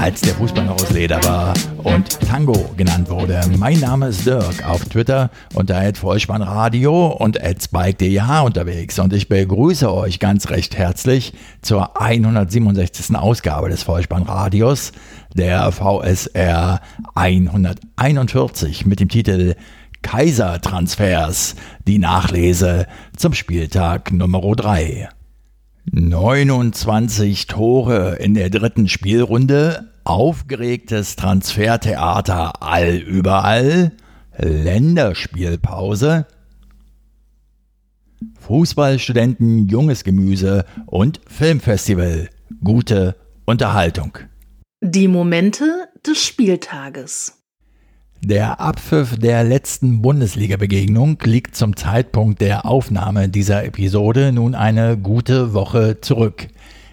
als der Fußball noch aus Leder war und Tango genannt wurde. Mein Name ist Dirk, auf Twitter unter Vollspannradio und spike.dh unterwegs und ich begrüße euch ganz recht herzlich zur 167. Ausgabe des Vollspannradios, der VSR 141 mit dem Titel Kaisertransfers, die Nachlese zum Spieltag Nummer 3. 29 Tore in der dritten Spielrunde, aufgeregtes Transfertheater allüberall, Länderspielpause, Fußballstudenten, junges Gemüse und Filmfestival. Gute Unterhaltung. Die Momente des Spieltages. Der Abpfiff der letzten Bundesliga-Begegnung liegt zum Zeitpunkt der Aufnahme dieser Episode nun eine gute Woche zurück.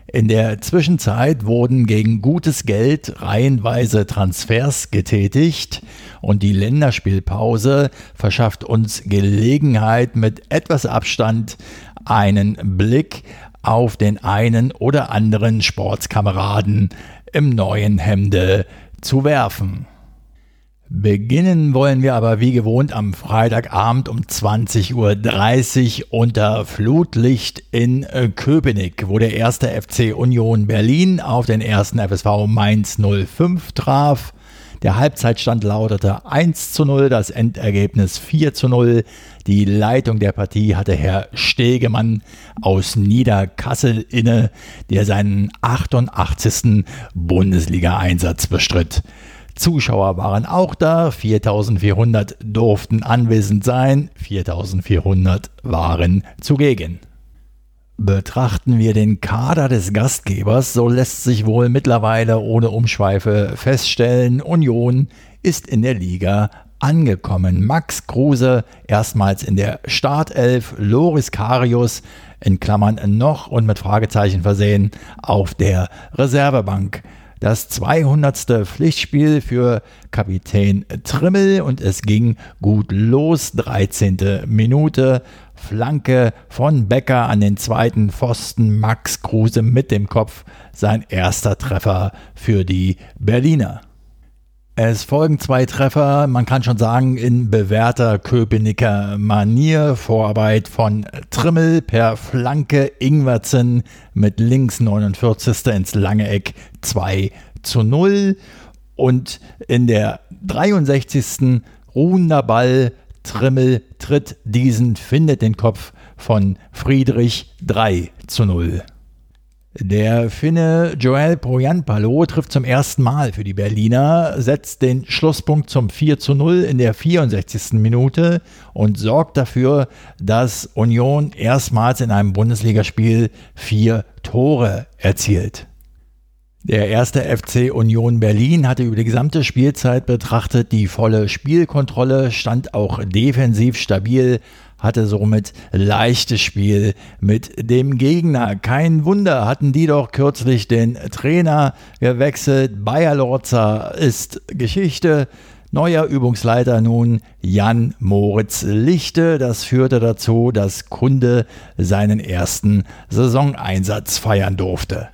In der Zwischenzeit wurden gegen gutes Geld reihenweise Transfers getätigt und die Länderspielpause verschafft uns Gelegenheit, mit etwas Abstand einen Blick auf den einen oder anderen Sportskameraden im neuen Hemde zu werfen. Beginnen wollen wir aber wie gewohnt am Freitagabend um 20.30 Uhr unter Flutlicht in äh, Köpenick, wo der erste FC Union Berlin auf den ersten FSV Mainz 05 traf. Der Halbzeitstand lautete 1 zu 0, das Endergebnis 4 zu 0. Die Leitung der Partie hatte Herr Stegemann aus Niederkassel inne, der seinen 88. Bundesliga-Einsatz bestritt. Zuschauer waren auch da, 4400 durften anwesend sein, 4400 waren zugegen. Betrachten wir den Kader des Gastgebers, so lässt sich wohl mittlerweile ohne Umschweife feststellen, Union ist in der Liga angekommen. Max Kruse erstmals in der Startelf, Loris Karius in Klammern noch und mit Fragezeichen versehen auf der Reservebank das 200. Pflichtspiel für Kapitän Trimmel und es ging gut los. 13. Minute. Flanke von Becker an den zweiten Pfosten. Max Kruse mit dem Kopf. Sein erster Treffer für die Berliner. Es folgen zwei Treffer, man kann schon sagen, in bewährter Köpenicker Manier. Vorarbeit von Trimmel per Flanke, Ingwertsen mit links 49. ins lange Eck 2 zu 0. Und in der 63. ruhender Ball, Trimmel tritt diesen, findet den Kopf von Friedrich 3 zu 0. Der Finne Joel Poyanpalo trifft zum ersten Mal für die Berliner, setzt den Schlusspunkt zum 4 zu 0 in der 64. Minute und sorgt dafür, dass Union erstmals in einem Bundesligaspiel vier Tore erzielt. Der erste FC Union Berlin hatte über die gesamte Spielzeit betrachtet die volle Spielkontrolle, stand auch defensiv stabil, hatte somit leichtes Spiel mit dem Gegner. Kein Wunder, hatten die doch kürzlich den Trainer gewechselt. Bayer Lorza ist Geschichte. Neuer Übungsleiter nun Jan Moritz Lichte. Das führte dazu, dass Kunde seinen ersten Saisoneinsatz feiern durfte.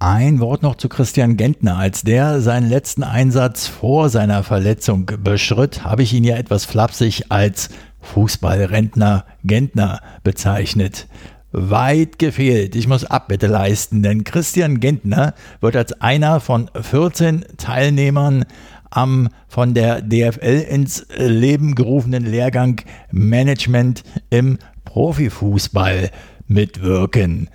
Ein Wort noch zu Christian Gentner. Als der seinen letzten Einsatz vor seiner Verletzung beschritt, habe ich ihn ja etwas flapsig als Fußballrentner Gentner bezeichnet. Weit gefehlt. Ich muss Abbitte leisten, denn Christian Gentner wird als einer von 14 Teilnehmern am von der DFL ins Leben gerufenen Lehrgang Management im Profifußball mitwirken.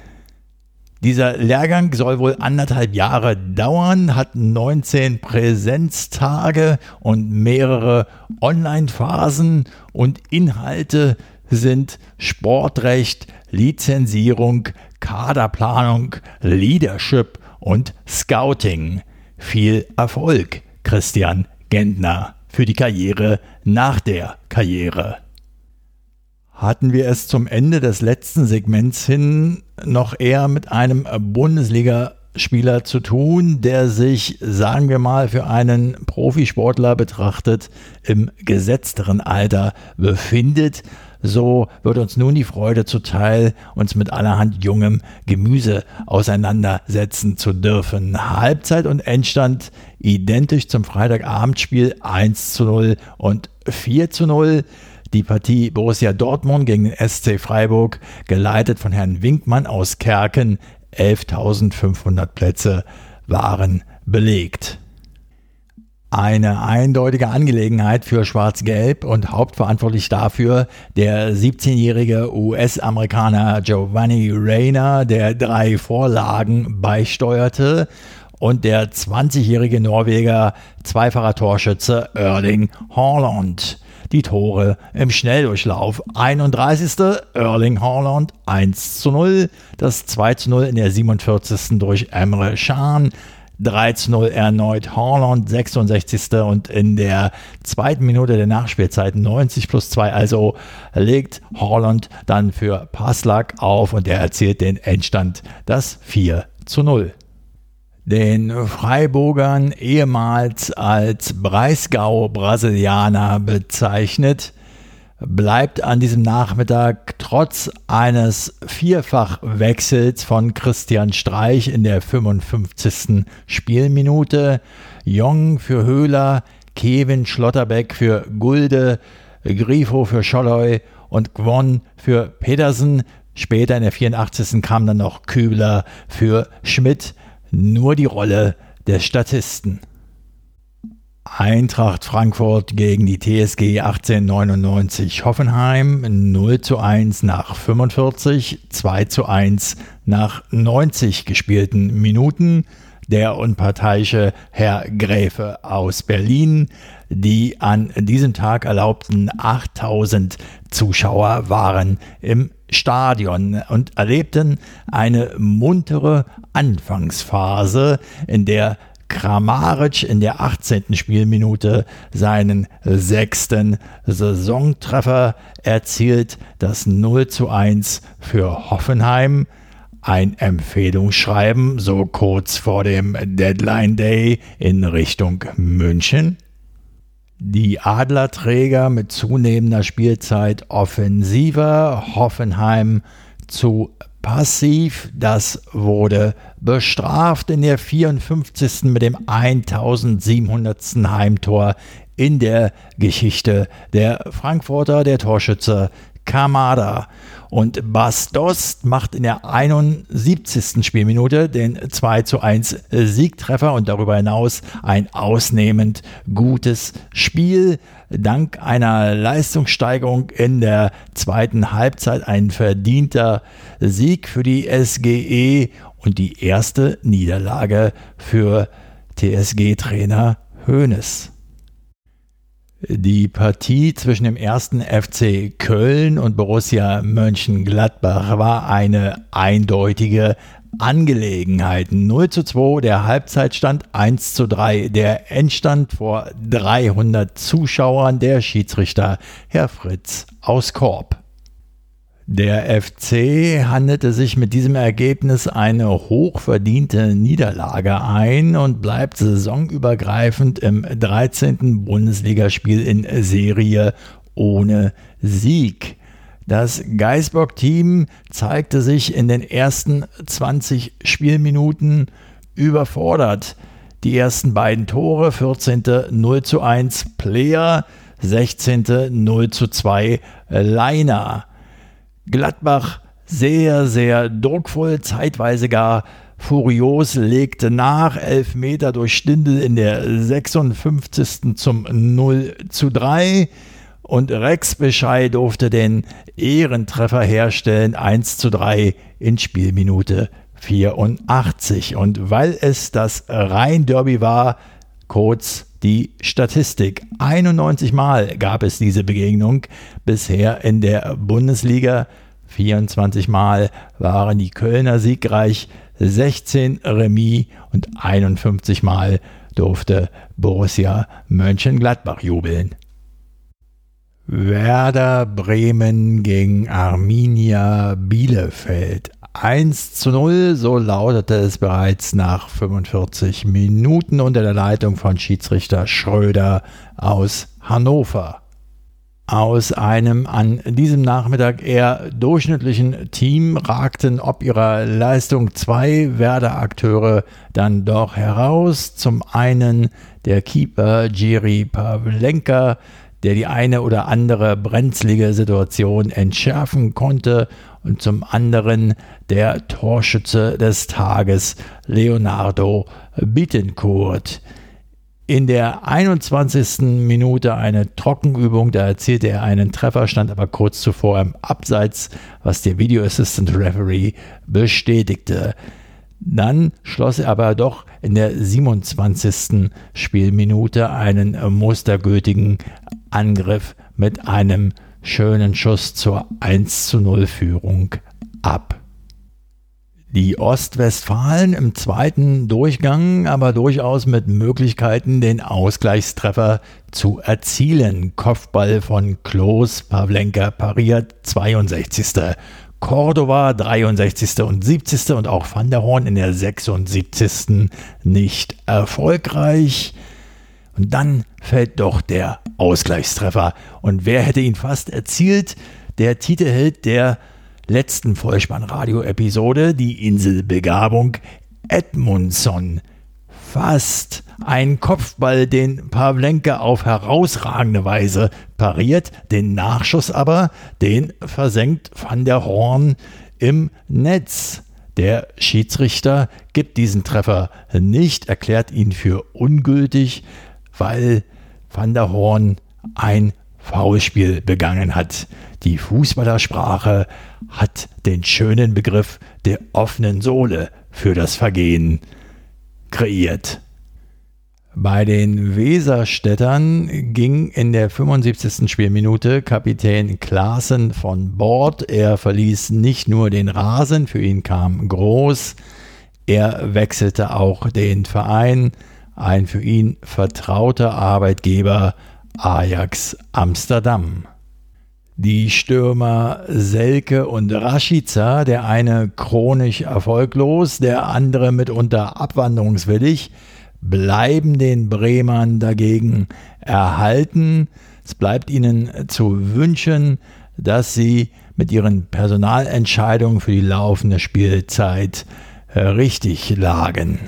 Dieser Lehrgang soll wohl anderthalb Jahre dauern, hat 19 Präsenztage und mehrere Online-Phasen und Inhalte sind Sportrecht, Lizenzierung, Kaderplanung, Leadership und Scouting. Viel Erfolg, Christian Gentner, für die Karriere nach der Karriere hatten wir es zum Ende des letzten Segments hin noch eher mit einem Bundesliga Spieler zu tun, der sich, sagen wir mal, für einen Profisportler betrachtet im gesetzteren Alter befindet. So wird uns nun die Freude zuteil, uns mit allerhand jungem Gemüse auseinandersetzen zu dürfen. Halbzeit und Endstand identisch zum Freitagabendspiel 1 zu 0 und 4 zu 0. Die Partie Borussia Dortmund gegen den SC Freiburg, geleitet von Herrn Winkmann aus Kerken, 11.500 Plätze waren belegt. Eine eindeutige Angelegenheit für Schwarz-Gelb und hauptverantwortlich dafür der 17-jährige US-Amerikaner Giovanni Reyna, der drei Vorlagen beisteuerte, und der 20-jährige Norweger zweifacher Torschütze Erling Haaland die Tore im Schnelldurchlauf. 31. Erling Haaland 1 zu 0, das 2 zu 0 in der 47. durch Emre Can. 3 zu 0 erneut Haaland, 66. und in der zweiten Minute der Nachspielzeit 90 plus 2. Also legt Haaland dann für Paslak auf und er erzielt den Endstand, das 4 zu 0 den Freiburgern ehemals als Breisgau-Brasilianer bezeichnet, bleibt an diesem Nachmittag trotz eines Vierfachwechsels von Christian Streich in der 55. Spielminute Jong für Höhler, Kevin Schlotterbeck für Gulde, Grifo für Scholloy und Gwon für Petersen. Später in der 84. kam dann noch Kübler für Schmidt nur die Rolle des Statisten. Eintracht Frankfurt gegen die TSG 1899 Hoffenheim 0 zu 1 nach 45, 2 zu 1 nach 90 gespielten Minuten. Der unparteiische Herr Gräfe aus Berlin. Die an diesem Tag erlaubten 8000 Zuschauer waren im Stadion und erlebten eine muntere Anfangsphase, in der Kramaric in der 18. Spielminute seinen sechsten Saisontreffer erzielt, das 0 zu 1 für Hoffenheim. Ein Empfehlungsschreiben so kurz vor dem Deadline Day in Richtung München. Die Adlerträger mit zunehmender Spielzeit offensiver, Hoffenheim zu passiv. Das wurde bestraft in der 54. mit dem 1700. Heimtor in der Geschichte der Frankfurter, der Torschütze Kamada. Und Bas Dost macht in der 71. Spielminute den 2 zu 1 Siegtreffer und darüber hinaus ein ausnehmend gutes Spiel. Dank einer Leistungssteigerung in der zweiten Halbzeit ein verdienter Sieg für die SGE und die erste Niederlage für TSG-Trainer Hoeneß. Die Partie zwischen dem ersten FC Köln und Borussia Mönchengladbach war eine eindeutige Angelegenheit. 0 zu 2 der Halbzeitstand, 1 zu 3 der Endstand vor 300 Zuschauern, der Schiedsrichter Herr Fritz aus Korb. Der FC handelte sich mit diesem Ergebnis eine hochverdiente Niederlage ein und bleibt saisonübergreifend im 13. Bundesligaspiel in Serie ohne Sieg. Das Geisbock-Team zeigte sich in den ersten 20 Spielminuten überfordert. Die ersten beiden Tore, 14. 0 zu 1 Player, 16. 0 zu 2 Leiner. Gladbach sehr, sehr druckvoll, zeitweise gar furios, legte nach, elf Meter durch Stindel in der 56. zum 0 zu 3 und Rex Bescheid durfte den Ehrentreffer herstellen, 1 zu 3 in Spielminute 84. Und weil es das Rhein-Derby war, kurz die Statistik. 91 Mal gab es diese Begegnung bisher in der Bundesliga. 24 Mal waren die Kölner siegreich, 16 Remis und 51 Mal durfte Borussia Mönchengladbach jubeln. Werder Bremen gegen Arminia Bielefeld. 1 zu 0, so lautete es bereits nach 45 Minuten unter der Leitung von Schiedsrichter Schröder aus Hannover. Aus einem an diesem Nachmittag eher durchschnittlichen Team ragten ob ihrer Leistung zwei Werder-Akteure dann doch heraus. Zum einen der Keeper Jiri Pavlenka, der die eine oder andere brenzlige Situation entschärfen konnte, und zum anderen der Torschütze des Tages Leonardo Bittencourt. In der 21. Minute eine Trockenübung, da erzielte er einen Treffer, stand aber kurz zuvor im Abseits, was der Video Assistant Referee bestätigte. Dann schloss er aber doch in der 27. Spielminute einen mustergültigen Angriff mit einem schönen Schuss zur 1 zu 0 Führung ab. Die Ostwestfalen im zweiten Durchgang aber durchaus mit Möglichkeiten, den Ausgleichstreffer zu erzielen. Kopfball von Klos, Pavlenka pariert, 62. Cordova 63. und 70. und auch Van der Horn in der 76. nicht erfolgreich. Und dann fällt doch der Ausgleichstreffer. Und wer hätte ihn fast erzielt? Der Titelheld der letzten Vollspannradio-Episode, die Inselbegabung Edmundson. Fast ein Kopfball, den Pavlenka auf herausragende Weise pariert, den Nachschuss aber, den versenkt Van der Horn im Netz. Der Schiedsrichter gibt diesen Treffer nicht, erklärt ihn für ungültig, weil Van der Horn ein Foulspiel begangen hat. Die Fußballersprache hat den schönen Begriff der offenen Sohle für das Vergehen kreiert. Bei den Weserstädtern ging in der 75. Spielminute Kapitän Klaassen von Bord. Er verließ nicht nur den Rasen, für ihn kam Groß, er wechselte auch den Verein, ein für ihn vertrauter Arbeitgeber Ajax Amsterdam. Die Stürmer Selke und Rashica, der eine chronisch erfolglos, der andere mitunter abwanderungswillig, bleiben den Bremern dagegen erhalten. Es bleibt ihnen zu wünschen, dass sie mit ihren Personalentscheidungen für die laufende Spielzeit richtig lagen.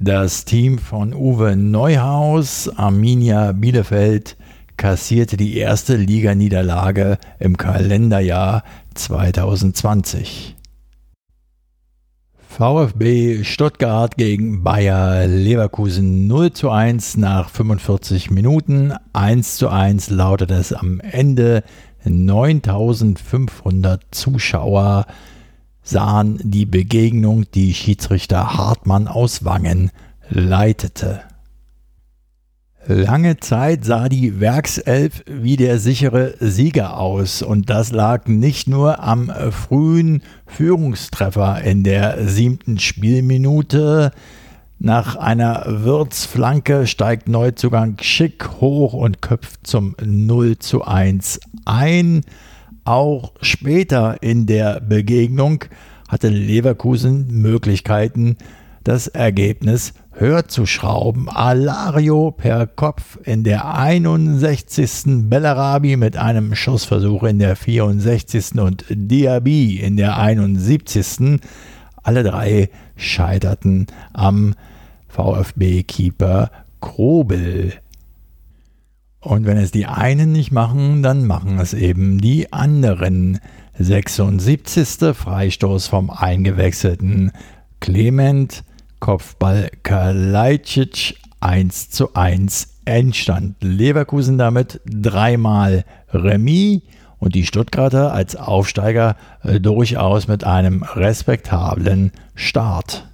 Das Team von Uwe Neuhaus, Arminia Bielefeld, kassierte die erste Liganiederlage im Kalenderjahr 2020. VfB Stuttgart gegen Bayer Leverkusen 0 zu 1 nach 45 Minuten. 1 zu 1 lautet es am Ende. 9500 Zuschauer sahen die Begegnung, die Schiedsrichter Hartmann aus Wangen leitete. Lange Zeit sah die Werkself wie der sichere Sieger aus und das lag nicht nur am frühen Führungstreffer in der siebten Spielminute. Nach einer Würzflanke steigt Neuzugang Schick hoch und köpft zum 0 zu 1 ein. Auch später in der Begegnung hatte Leverkusen Möglichkeiten, das Ergebnis höher zu schrauben. Alario per Kopf in der 61. Bellarabi mit einem Schussversuch in der 64. und Diaby in der 71. Alle drei scheiterten am VfB-Keeper Krobel. Und wenn es die einen nicht machen, dann machen es eben die anderen. 76. Freistoß vom eingewechselten Clement Kopfball Kalajdzic 1 zu 1 Endstand. Leverkusen damit dreimal Remis und die Stuttgarter als Aufsteiger durchaus mit einem respektablen Start.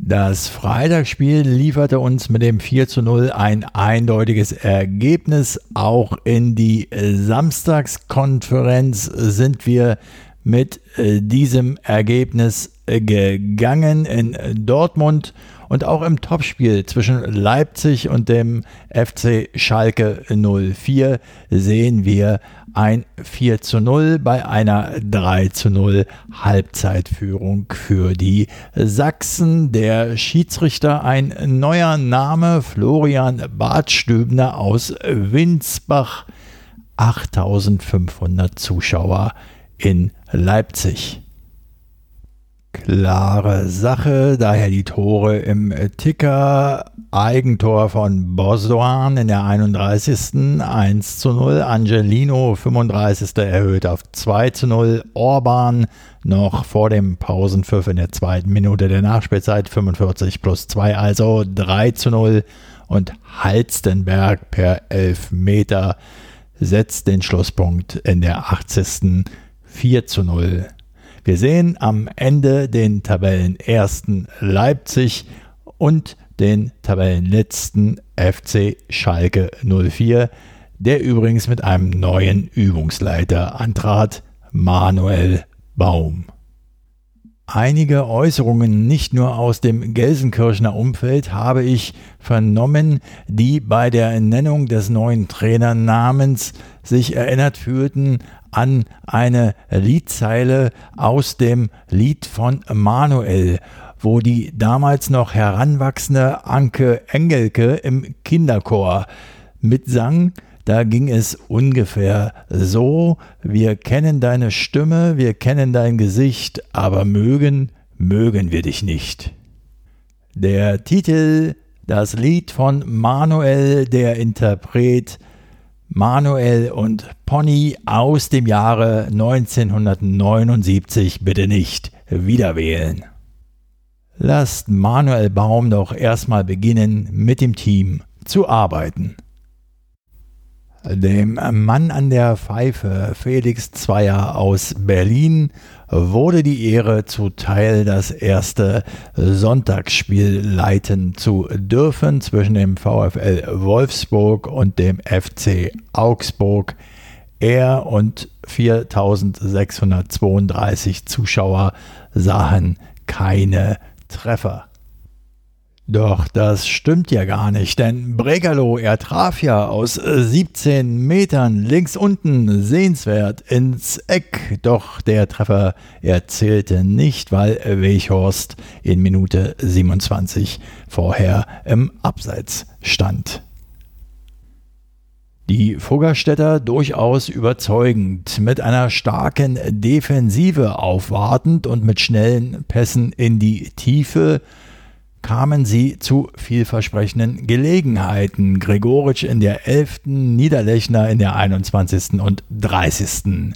Das Freitagsspiel lieferte uns mit dem 4 zu 0 ein eindeutiges Ergebnis. Auch in die Samstagskonferenz sind wir mit äh, diesem Ergebnis gegangen in Dortmund und auch im Topspiel zwischen Leipzig und dem FC Schalke 04 sehen wir ein 4 zu 0 bei einer 3 zu 0 Halbzeitführung für die Sachsen. Der Schiedsrichter ein neuer Name, Florian Bartstübner aus Winsbach. 8500 Zuschauer in Leipzig. Klare Sache, daher die Tore im Ticker. Eigentor von Bosdoan in der 31. 1 zu 0. Angelino 35. erhöht auf 2 zu 0. Orban noch vor dem Pausenpfiff in der zweiten Minute der Nachspielzeit 45 plus 2, also 3 zu 0. Und Halstenberg per 11 Meter setzt den Schlusspunkt in der 80. 4 zu 0. Wir sehen am Ende den Tabellenersten Leipzig und den Tabellenletzten FC Schalke 04, der übrigens mit einem neuen Übungsleiter antrat, Manuel Baum. Einige Äußerungen nicht nur aus dem Gelsenkirchener Umfeld habe ich vernommen, die bei der Nennung des neuen Trainernamens sich erinnert fühlten an eine Liedzeile aus dem Lied von Manuel, wo die damals noch heranwachsende Anke Engelke im Kinderchor mitsang, da ging es ungefähr so, wir kennen deine Stimme, wir kennen dein Gesicht, aber mögen, mögen wir dich nicht. Der Titel, das Lied von Manuel, der Interpret, Manuel und Pony aus dem Jahre 1979 bitte nicht wieder wählen. Lasst Manuel Baum doch erstmal beginnen, mit dem Team zu arbeiten. Dem Mann an der Pfeife, Felix Zweier aus Berlin, wurde die Ehre zuteil, das erste Sonntagsspiel leiten zu dürfen zwischen dem VfL Wolfsburg und dem FC Augsburg. Er und 4632 Zuschauer sahen keine Treffer. Doch das stimmt ja gar nicht, denn Bregalo, er traf ja aus 17 Metern links unten sehenswert ins Eck. Doch der Treffer erzählte nicht, weil Weichhorst in Minute 27 vorher im Abseits stand. Die Fuggerstädter durchaus überzeugend, mit einer starken Defensive aufwartend und mit schnellen Pässen in die Tiefe kamen sie zu vielversprechenden Gelegenheiten. Gregoritsch in der 11., Niederlechner in der 21. und 30.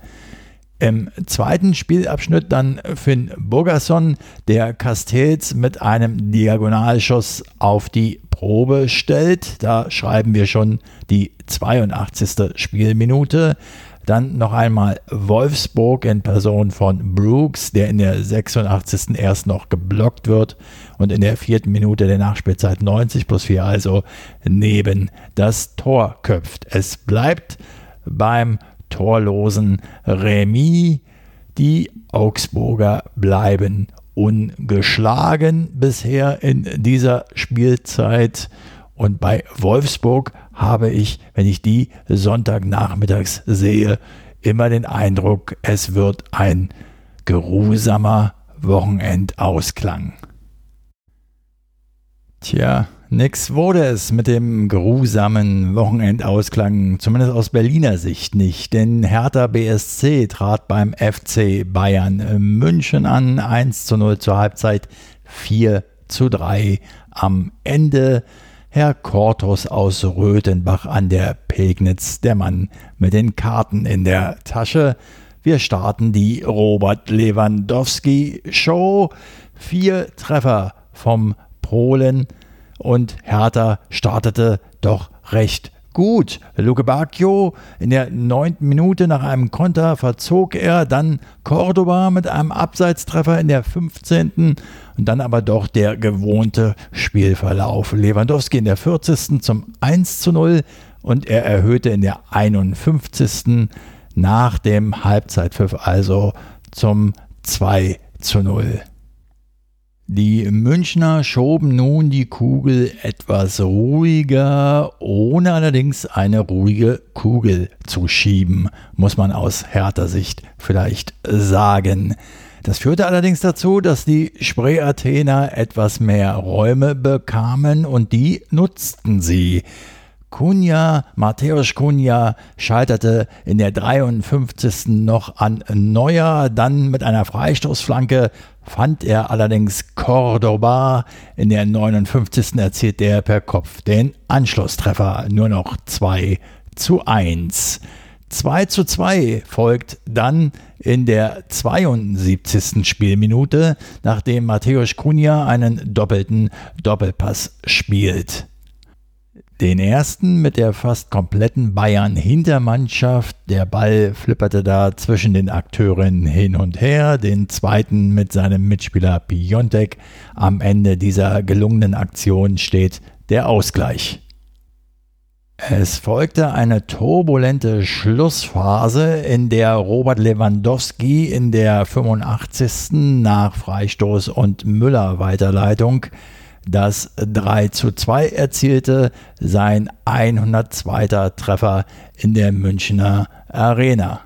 Im zweiten Spielabschnitt dann Finn Burgerson, der Castells mit einem Diagonalschuss auf die Probe stellt. Da schreiben wir schon die 82. Spielminute. Dann noch einmal Wolfsburg in Person von Brooks, der in der 86. erst noch geblockt wird und in der vierten Minute der Nachspielzeit 90 plus 4 also neben das Tor köpft. Es bleibt beim torlosen Remis. Die Augsburger bleiben ungeschlagen bisher in dieser Spielzeit. Und bei Wolfsburg habe ich, wenn ich die Sonntagnachmittags sehe, immer den Eindruck, es wird ein geruhsamer Wochenendausklang. Tja, nix wurde es mit dem geruhsamen Wochenendausklang, zumindest aus Berliner Sicht nicht, denn Hertha BSC trat beim FC Bayern München an, 1 zu 0 zur Halbzeit, 4 zu 3 am Ende. Herr Kortus aus Röthenbach an der Pegnitz, der Mann mit den Karten in der Tasche. Wir starten die Robert Lewandowski Show. Vier Treffer vom Polen und Hertha startete doch recht gut. Luke Bacchio in der neunten Minute nach einem Konter verzog er, dann Cordoba mit einem Abseitstreffer in der 15. und dann aber doch der gewohnte Spielverlauf. Lewandowski in der 40. zum 1 zu 0 und er erhöhte in der 51. nach dem Halbzeitpfiff also zum 2 zu 0. Die Münchner schoben nun die Kugel etwas ruhiger, ohne allerdings eine ruhige Kugel zu schieben, muss man aus härter Sicht vielleicht sagen. Das führte allerdings dazu, dass die Spree-Athener etwas mehr Räume bekamen und die nutzten sie. Kunja, Mateusz Kunja scheiterte in der 53. noch an Neuer, dann mit einer Freistoßflanke fand er allerdings Cordoba. In der 59. erzielte er per Kopf den Anschlusstreffer, nur noch 2 zu 1. 2 zu 2 folgt dann in der 72. Spielminute, nachdem Mateusz Kunja einen doppelten Doppelpass spielt. Den ersten mit der fast kompletten Bayern-Hintermannschaft. Der Ball flipperte da zwischen den Akteuren hin und her. Den zweiten mit seinem Mitspieler Piontek. Am Ende dieser gelungenen Aktion steht der Ausgleich. Es folgte eine turbulente Schlussphase, in der Robert Lewandowski in der 85. nach Freistoß und Müller Weiterleitung das 3 zu 2 erzielte, sein 102. Treffer in der Münchner Arena.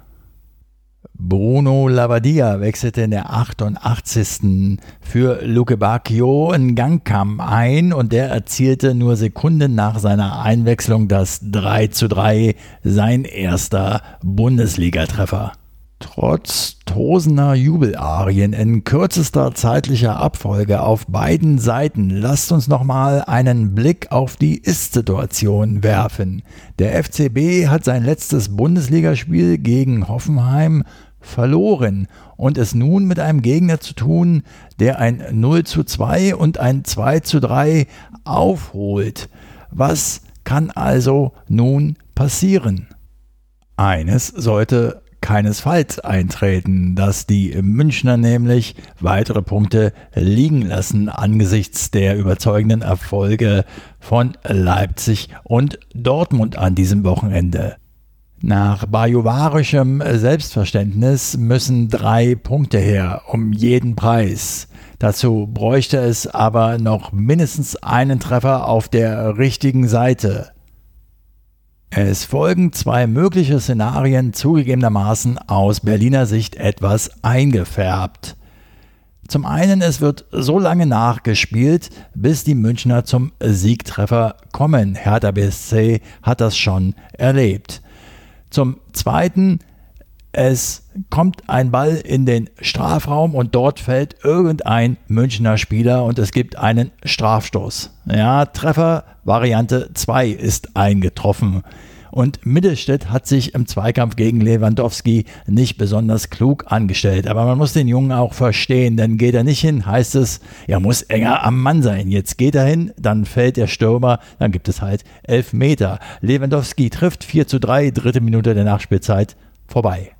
Bruno Lavadia wechselte in der 88. für Luke Bacchio in Gangkam ein und der erzielte nur Sekunden nach seiner Einwechslung das 3 zu 3, sein erster Bundesligatreffer. Trotz tosender Jubelarien in kürzester zeitlicher Abfolge auf beiden Seiten lasst uns nochmal einen Blick auf die Ist-Situation werfen. Der FCB hat sein letztes Bundesligaspiel gegen Hoffenheim verloren und es nun mit einem Gegner zu tun, der ein 0 zu 2 und ein 2 zu 3 aufholt. Was kann also nun passieren? Eines sollte keinesfalls eintreten, dass die Münchner nämlich weitere Punkte liegen lassen angesichts der überzeugenden Erfolge von Leipzig und Dortmund an diesem Wochenende. Nach bajovarischem Selbstverständnis müssen drei Punkte her, um jeden Preis. Dazu bräuchte es aber noch mindestens einen Treffer auf der richtigen Seite. Es folgen zwei mögliche Szenarien, zugegebenermaßen aus Berliner Sicht etwas eingefärbt. Zum einen, es wird so lange nachgespielt, bis die Münchner zum Siegtreffer kommen. Hertha BSC hat das schon erlebt. Zum zweiten, es kommt ein Ball in den Strafraum und dort fällt irgendein Münchner Spieler und es gibt einen Strafstoß. Ja, Treffer Variante 2 ist eingetroffen. Und Mittelstädt hat sich im Zweikampf gegen Lewandowski nicht besonders klug angestellt. Aber man muss den Jungen auch verstehen, denn geht er nicht hin, heißt es, er muss enger am Mann sein. Jetzt geht er hin, dann fällt der Stürmer, dann gibt es halt elf Meter. Lewandowski trifft 4 zu 3, dritte Minute der Nachspielzeit, vorbei.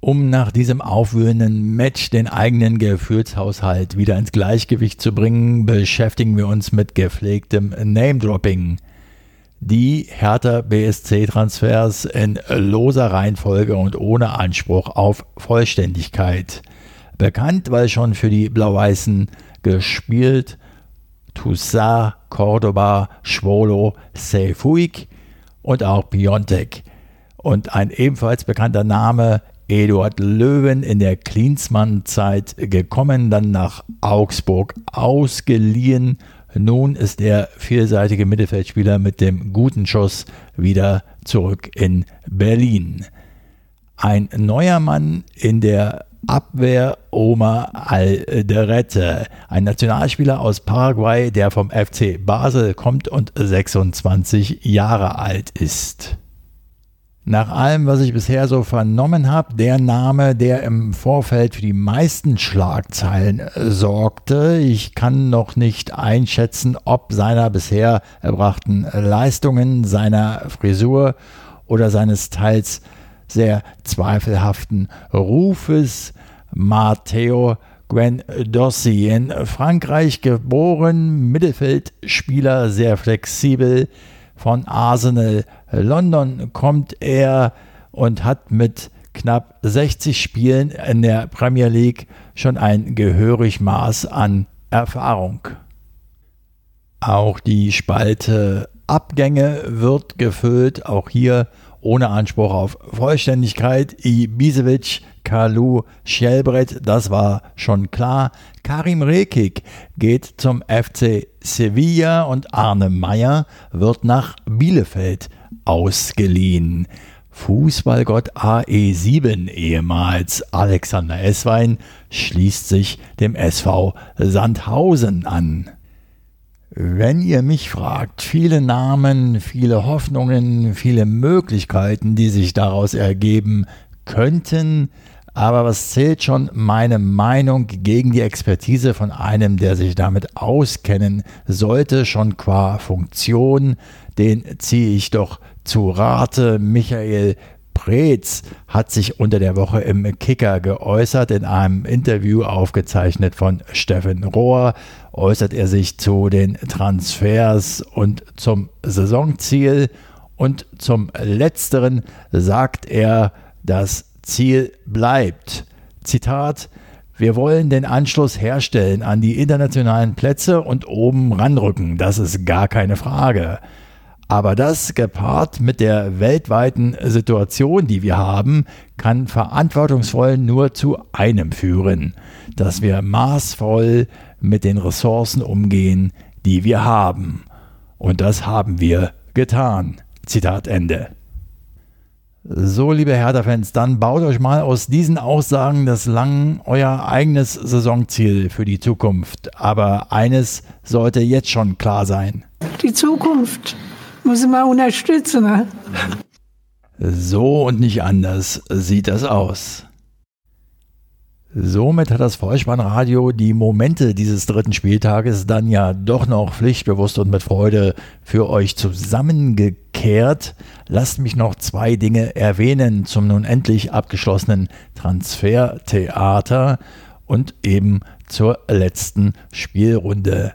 Um nach diesem aufwühlenden Match den eigenen Gefühlshaushalt wieder ins Gleichgewicht zu bringen, beschäftigen wir uns mit gepflegtem Name-Dropping. Die Hertha BSC-Transfers in loser Reihenfolge und ohne Anspruch auf Vollständigkeit. Bekannt, weil schon für die Blau-Weißen gespielt Toussaint, Cordoba, Schwolo, Seyfuik und auch Piontek. Und ein ebenfalls bekannter Name Eduard Löwen in der Klinsmann-Zeit gekommen, dann nach Augsburg ausgeliehen. Nun ist der vielseitige Mittelfeldspieler mit dem guten Schuss wieder zurück in Berlin. Ein neuer Mann in der Abwehr Omar Alderete, ein Nationalspieler aus Paraguay, der vom FC Basel kommt und 26 Jahre alt ist. Nach allem, was ich bisher so vernommen habe, der Name, der im Vorfeld für die meisten Schlagzeilen äh, sorgte. Ich kann noch nicht einschätzen, ob seiner bisher erbrachten Leistungen, seiner Frisur oder seines teils sehr zweifelhaften Rufes Matteo Guendossi, in Frankreich geboren, Mittelfeldspieler, sehr flexibel, von Arsenal London kommt er und hat mit knapp 60 Spielen in der Premier League schon ein gehörig Maß an Erfahrung. Auch die Spalte Abgänge wird gefüllt, auch hier ohne Anspruch auf Vollständigkeit. Ibisevic, Kalu, Schellbrett, das war schon klar. Karim Rekik geht zum FC Sevilla und Arne Meyer wird nach Bielefeld ausgeliehen. Fußballgott AE7, ehemals Alexander Esswein, schließt sich dem SV Sandhausen an. Wenn ihr mich fragt, viele Namen, viele Hoffnungen, viele Möglichkeiten, die sich daraus ergeben könnten, aber was zählt schon meine Meinung gegen die Expertise von einem, der sich damit auskennen sollte, schon qua Funktion, den ziehe ich doch zu Rate. Michael Preetz hat sich unter der Woche im Kicker geäußert. In einem Interview aufgezeichnet von Steffen Rohr äußert er sich zu den Transfers und zum Saisonziel. Und zum letzteren sagt er, das Ziel bleibt. Zitat, wir wollen den Anschluss herstellen an die internationalen Plätze und oben ranrücken, das ist gar keine Frage. Aber das gepaart mit der weltweiten Situation, die wir haben, kann verantwortungsvoll nur zu einem führen, dass wir maßvoll mit den Ressourcen umgehen, die wir haben. Und das haben wir getan. Zitat Ende. So, liebe Hertha-Fans, dann baut euch mal aus diesen Aussagen des Langen euer eigenes Saisonziel für die Zukunft. Aber eines sollte jetzt schon klar sein. Die Zukunft muss man unterstützen. Ne? So und nicht anders sieht das aus. Somit hat das Vollspannradio die Momente dieses dritten Spieltages dann ja doch noch pflichtbewusst und mit Freude für euch zusammengekehrt. Lasst mich noch zwei Dinge erwähnen zum nun endlich abgeschlossenen Transfertheater und eben zur letzten Spielrunde.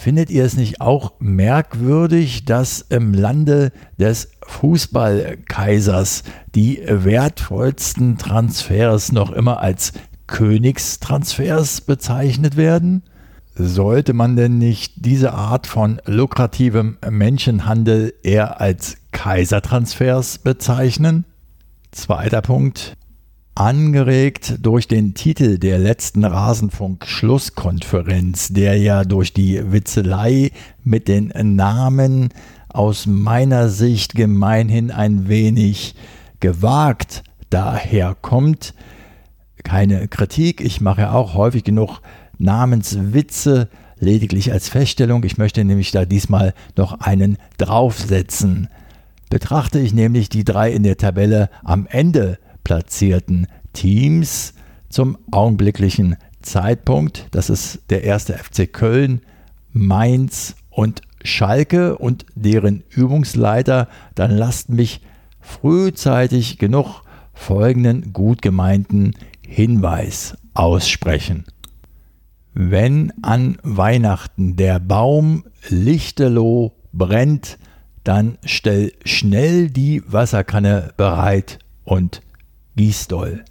Findet ihr es nicht auch merkwürdig, dass im Lande des Fußballkaisers die wertvollsten Transfers noch immer als Königstransfers bezeichnet werden? Sollte man denn nicht diese Art von lukrativem Menschenhandel eher als Kaisertransfers bezeichnen? Zweiter Punkt. Angeregt durch den Titel der letzten Rasenfunk-Schlusskonferenz, der ja durch die Witzelei mit den Namen aus meiner Sicht gemeinhin ein wenig gewagt daherkommt. Keine Kritik, ich mache auch häufig genug Namenswitze, lediglich als Feststellung. Ich möchte nämlich da diesmal noch einen draufsetzen. Betrachte ich nämlich die drei in der Tabelle am Ende platzierten Teams zum augenblicklichen Zeitpunkt. Das ist der erste FC Köln, Mainz und Schalke und deren Übungsleiter. Dann lasst mich frühzeitig genug folgenden gut gemeinten Hinweis aussprechen. Wenn an Weihnachten der Baum lichteloh brennt, dann stell schnell die Wasserkanne bereit und Gisdol.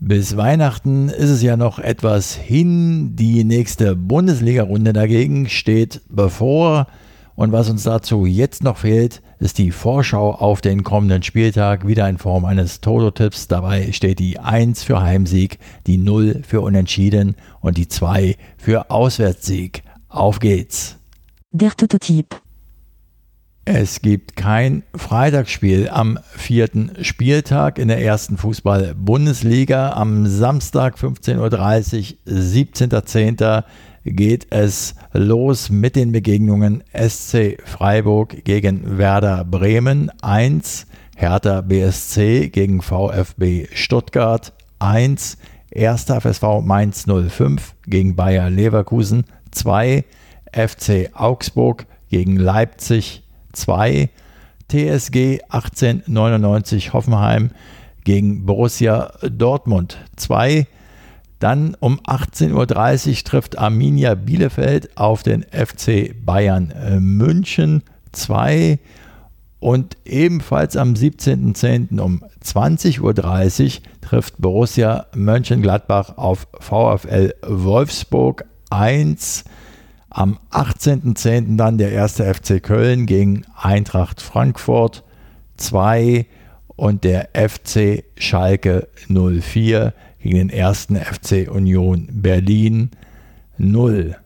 Bis Weihnachten ist es ja noch etwas hin. Die nächste Bundesliga-Runde dagegen steht bevor. Und was uns dazu jetzt noch fehlt, ist die Vorschau auf den kommenden Spieltag, wieder in Form eines Toto-Tipps. Dabei steht die 1 für Heimsieg, die 0 für Unentschieden und die 2 für Auswärtssieg. Auf geht's! Der Toto-Tipp. Es gibt kein Freitagsspiel am vierten Spieltag in der ersten Fußball-Bundesliga. Am Samstag 15.30 Uhr, 17.10. geht es los mit den Begegnungen SC Freiburg gegen Werder Bremen 1, Hertha BSC gegen VfB Stuttgart 1, 1. FSV Mainz 05 gegen Bayer Leverkusen 2, FC Augsburg gegen Leipzig 2, TSG 1899 Hoffenheim gegen Borussia Dortmund 2. Dann um 18.30 Uhr trifft Arminia Bielefeld auf den FC Bayern äh, München 2. Und ebenfalls am 17.10. um 20.30 Uhr trifft Borussia Mönchengladbach auf VfL Wolfsburg 1. Am 18.10. dann der erste FC Köln gegen Eintracht Frankfurt 2 und der FC Schalke 04 gegen den ersten FC Union Berlin 0.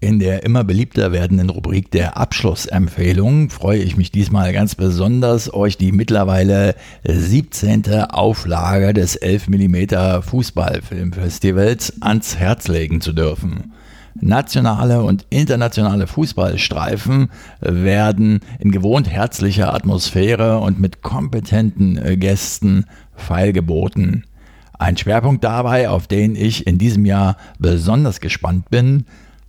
In der immer beliebter werdenden Rubrik der Abschlussempfehlung freue ich mich diesmal ganz besonders, euch die mittlerweile 17. Auflage des 11 mm Fußballfilmfestivals ans Herz legen zu dürfen. Nationale und internationale Fußballstreifen werden in gewohnt herzlicher Atmosphäre und mit kompetenten Gästen feilgeboten. Ein Schwerpunkt dabei, auf den ich in diesem Jahr besonders gespannt bin,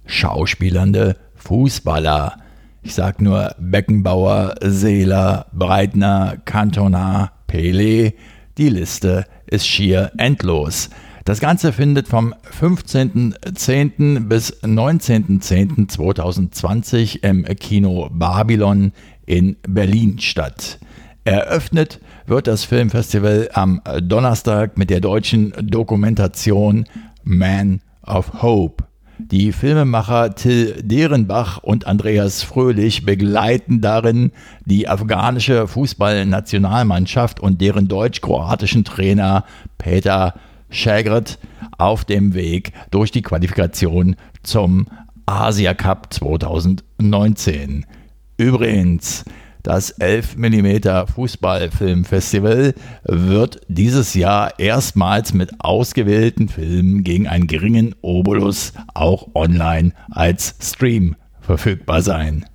schauspielernde Fußballer. Ich sag nur Beckenbauer, Seeler, Breitner, Cantona, Pelé. Die Liste ist schier endlos. Das Ganze findet vom 15.10. bis 19.10.2020 im Kino Babylon in Berlin statt. Eröffnet wird das Filmfestival am Donnerstag mit der deutschen Dokumentation Man of Hope. Die Filmemacher Till Derenbach und Andreas Fröhlich begleiten darin die afghanische Fußballnationalmannschaft und deren deutsch-kroatischen Trainer Peter Schägert auf dem Weg durch die Qualifikation zum Asia Cup 2019. Übrigens, das 11 mm Fußballfilmfestival wird dieses Jahr erstmals mit ausgewählten Filmen gegen einen geringen Obolus auch online als Stream verfügbar sein.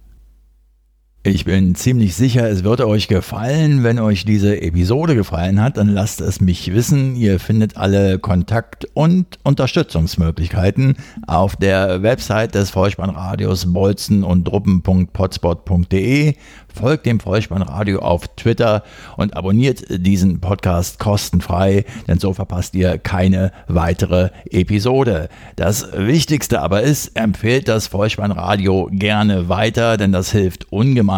Ich bin ziemlich sicher, es wird euch gefallen. Wenn euch diese Episode gefallen hat, dann lasst es mich wissen. Ihr findet alle Kontakt- und Unterstützungsmöglichkeiten auf der Website des Vollspannradios bolzen und druppen.potspot.de folgt dem Vollspannradio auf Twitter und abonniert diesen Podcast kostenfrei, denn so verpasst ihr keine weitere Episode. Das Wichtigste aber ist, empfehlt das Vollspannradio gerne weiter, denn das hilft ungemein,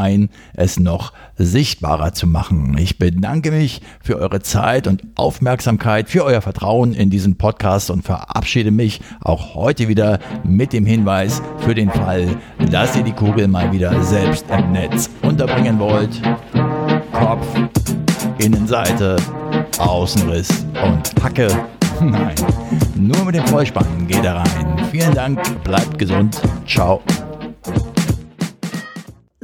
es noch sichtbarer zu machen. Ich bedanke mich für eure Zeit und Aufmerksamkeit, für euer Vertrauen in diesen Podcast und verabschiede mich auch heute wieder mit dem Hinweis für den Fall, dass ihr die Kugel mal wieder selbst im Netz unterbringen wollt. Kopf, Innenseite, Außenriss und Hacke. Nein, nur mit dem Vollspann geht er rein. Vielen Dank, bleibt gesund. Ciao.